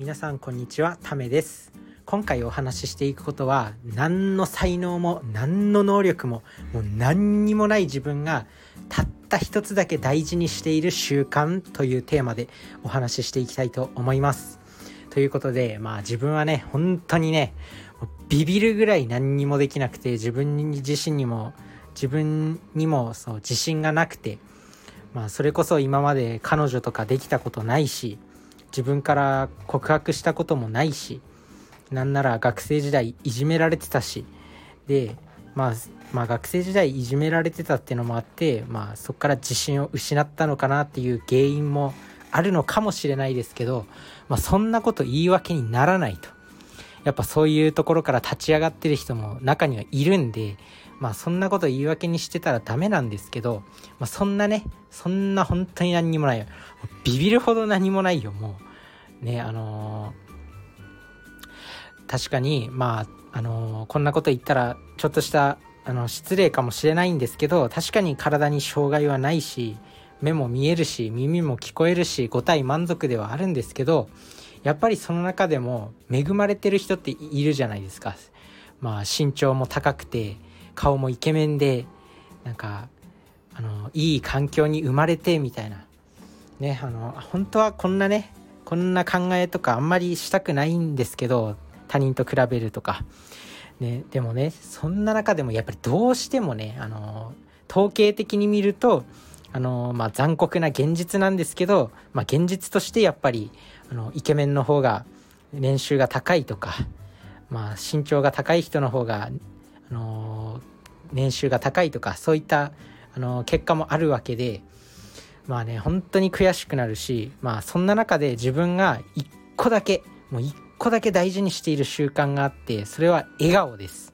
皆さんこんにちはためです。今回お話ししていくことは何の才能も何の能力ももう何にもない自分がたった一つだけ大事にしている習慣というテーマでお話ししていきたいと思います。ということでまあ自分はね本当にねビビるぐらい何にもできなくて自分自身にも自分にもそう自信がなくてまあそれこそ今まで彼女とかできたことないし自分から告白したこともないしなんなら学生時代いじめられてたしで、まあ、まあ学生時代いじめられてたっていうのもあって、まあ、そこから自信を失ったのかなっていう原因もあるのかもしれないですけど、まあ、そんなこと言い訳にならないと。やっぱそういうところから立ち上がってる人も中にはいるんで、まあそんなこと言い訳にしてたらダメなんですけど、まあそんなね、そんな本当に何にもないよ。ビビるほど何もないよ、もう。ね、あのー、確かに、まあ、あのー、こんなこと言ったら、ちょっとした、あの、失礼かもしれないんですけど、確かに体に障害はないし、目も見えるし、耳も聞こえるし、5体満足ではあるんですけど、やっぱりその中でも恵まれてる人っているじゃないですか。まあ身長も高くて、顔もイケメンでなんかあのいい環境に生まれてみたいな。ねあの本当はこんなねこんな考えとかあんまりしたくないんですけど他人と比べるとか、ね、でもねそんな中でもやっぱりどうしてもねあの統計的に見るとあの、まあ、残酷な現実なんですけど、まあ、現実としてやっぱりあのイケメンの方が年収が高いとか、まあ、身長が高い人の方が、あの年収が高いとかそういったあの結果もあるわけでまあね本当に悔しくなるしまあそんな中で自分が一個だけもう一個だけ大事にしている習慣があってそれは笑顔です。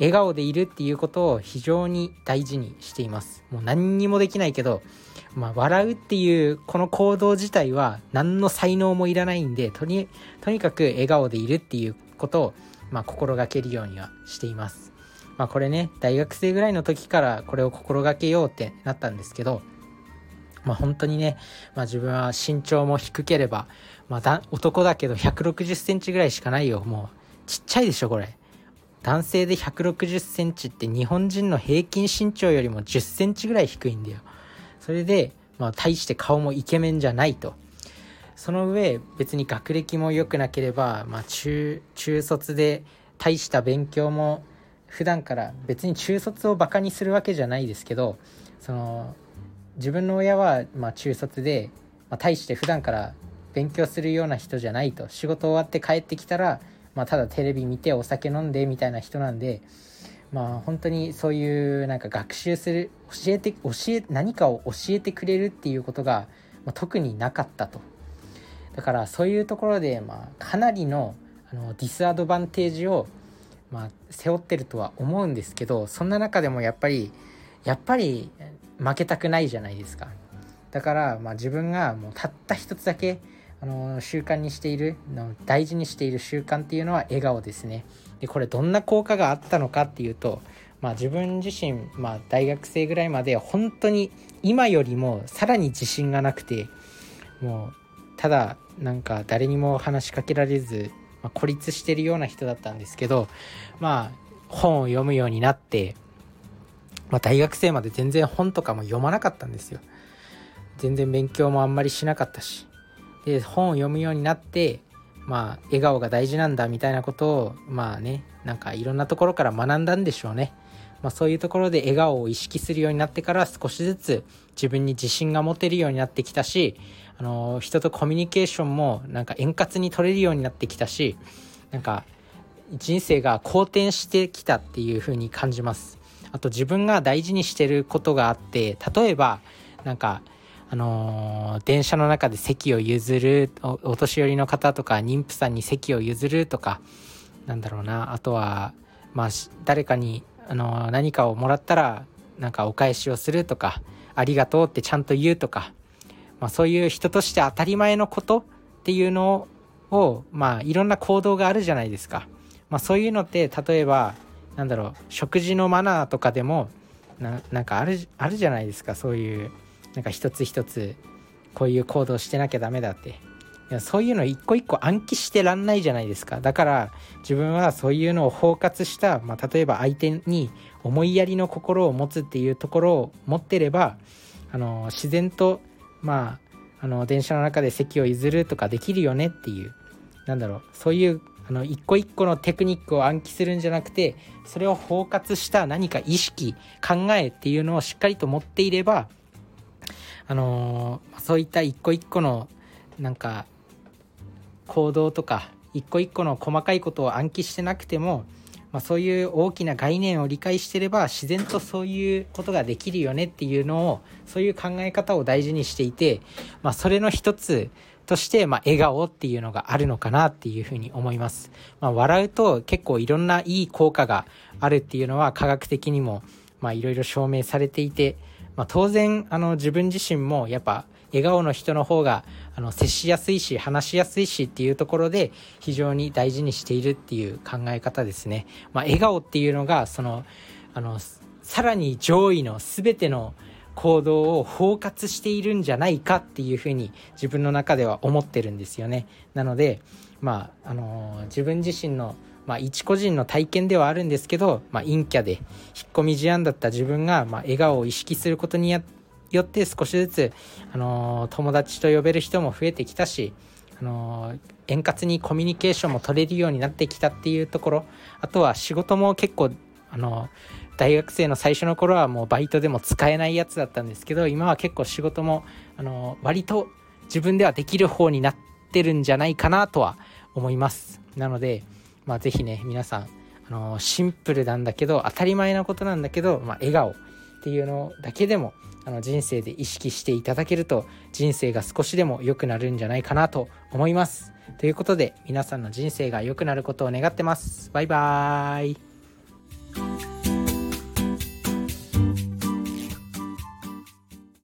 笑顔でいるっていうことを非常に大事にしています。もう何にもできないけどまあ、笑うっていうこの行動自体は何の才能もいらないんでとにとにかく笑顔でいるっていうことを、まあ、心がけるようにはしています。まあこれね、大学生ぐらいの時からこれを心がけようってなったんですけど、まあ本当にね、まあ自分は身長も低ければ、まあだ男だけど160センチぐらいしかないよ。もうちっちゃいでしょ、これ。男性で160センチって日本人の平均身長よりも10センチぐらい低いんだよ。それで、まあ大して顔もイケメンじゃないと。その上、別に学歴も良くなければ、まあ中、中卒で大した勉強も普段から別に中卒をバカにするわけじゃないですけどその自分の親はま中卒で、まあ、大して普段から勉強するような人じゃないと。仕事終わって帰ってきたら、まあ、ただテレビ見てお酒飲んでみたいな人なんでまあ本当にそういうなんか学習する教えて教え何かを教えてくれるっていうことが、ま、特になかったと。だからそういうところで、まあ、かなりのあのディスアドバンテージをまあ、背負ってるとは思うんですけどそんな中でもやっぱりやっぱり負けたくないじゃないですか。だから、まあ、自分がもうたった一つだけあの習慣にしているの大事にしている習慣っていうのは笑顔ですね。でこれどんな効果があったのかっていうと、まあ、自分自身、まあ、大学生ぐらいまで本当に今よりもさらに自信がなくてもうただなんか誰にも話しかけられずまあ、孤立してるような人だったんですけど、まあ、本を読むようになって、まあ、大学生まで全然本とかも読まなかったんですよ。全然勉強もあんまりしなかったし。で、本を読むようになって、まあ、笑顔が大事なんだみたいなことを、まあね、なんかいろんなところから学んだんでしょうね。まあ、そういうところで笑顔を意識するようになってから少しずつ自分に自信が持てるようになってきたし、あの人とコミュニケーションもなんか円滑に取れるようになってきたしなんか人生が好転してきたっていう風に感じます。あと自分が大事にしてることがあって例えばなんかあのー、電車の中で席を譲るお年寄りの方とか妊婦さんに席を譲るとかなんだろうな。あとはまあ誰かに、あの、何かをもらったらなんかお返しをするとかありがとうってちゃんと言うとかまあ、そういう人として当たり前のことっていうのを、まあ、いろんな行動があるじゃないですか。まあ、そういうのって例えばなんだろう食事のマナーとかでもななんかあるあるじゃないですかそういうなんか一つ一つこういう行動してなきゃダメだってそういうの一個一個暗記してらんないじゃないですか。だから自分はそういうのを包括した、まあ、例えば相手に思いやりの心を持つっていうところを持ってればあの自然とまああの電車の中で席を譲るとかできるよねっていうなんだろう。そういうあの一個一個のテクニックを暗記するんじゃなくてそれを包括した何か意識考えっていうのをしっかりと持っていればあの、そういった一個一個のなんか行動とか一個一個の細かいことを暗記してなくても、まあ、そういう大きな概念を理解してれば自然とそういうことができるよねっていうのをそういう考え方を大事にしていて、まあ、それの一つとして、まあ、笑顔っていうのがあるのかなっていうふうに思います。まあ、笑うと結構いろんないい効果があるっていうのは科学的にも、まあ、いろいろ証明されていて、まあ、当然、あの、自分自身もやっぱ笑顔の人の方が、あの、接しやすいし、話しやすいしっていうところで非常に大事にしているっていう考え方ですね。まあ、笑顔っていうのが、その、あの、さらに上位の全ての行動を包括しているんじゃないかっていうふうに自分の中では思ってるんですよね。なので、まあ、あの、自分自身の、まあ、一個人の体験ではあるんですけど、まあ、陰キャで引っ込み思案だった自分が、まあ、笑顔を意識することによってよって少しずつ、あの、友達と呼べる人も増えてきたし、あの、円滑にコミュニケーションも取れるようになってきたっていうところ。あとは仕事も結構あの大学生の最初の頃はもうバイトでも使えないやつだったんですけど今は結構仕事もあの割と自分ではできる方になってるんじゃないかなとは思います。なのでまあ是非ね皆さんあのシンプルなんだけど当たり前なことなんだけど、まあ、笑顔。っていうのだけでもあの人生で意識していただけると人生が少しでも良くなるんじゃないかなと思います。ということで皆さんの人生が良くなることを願ってます。バイバーイ。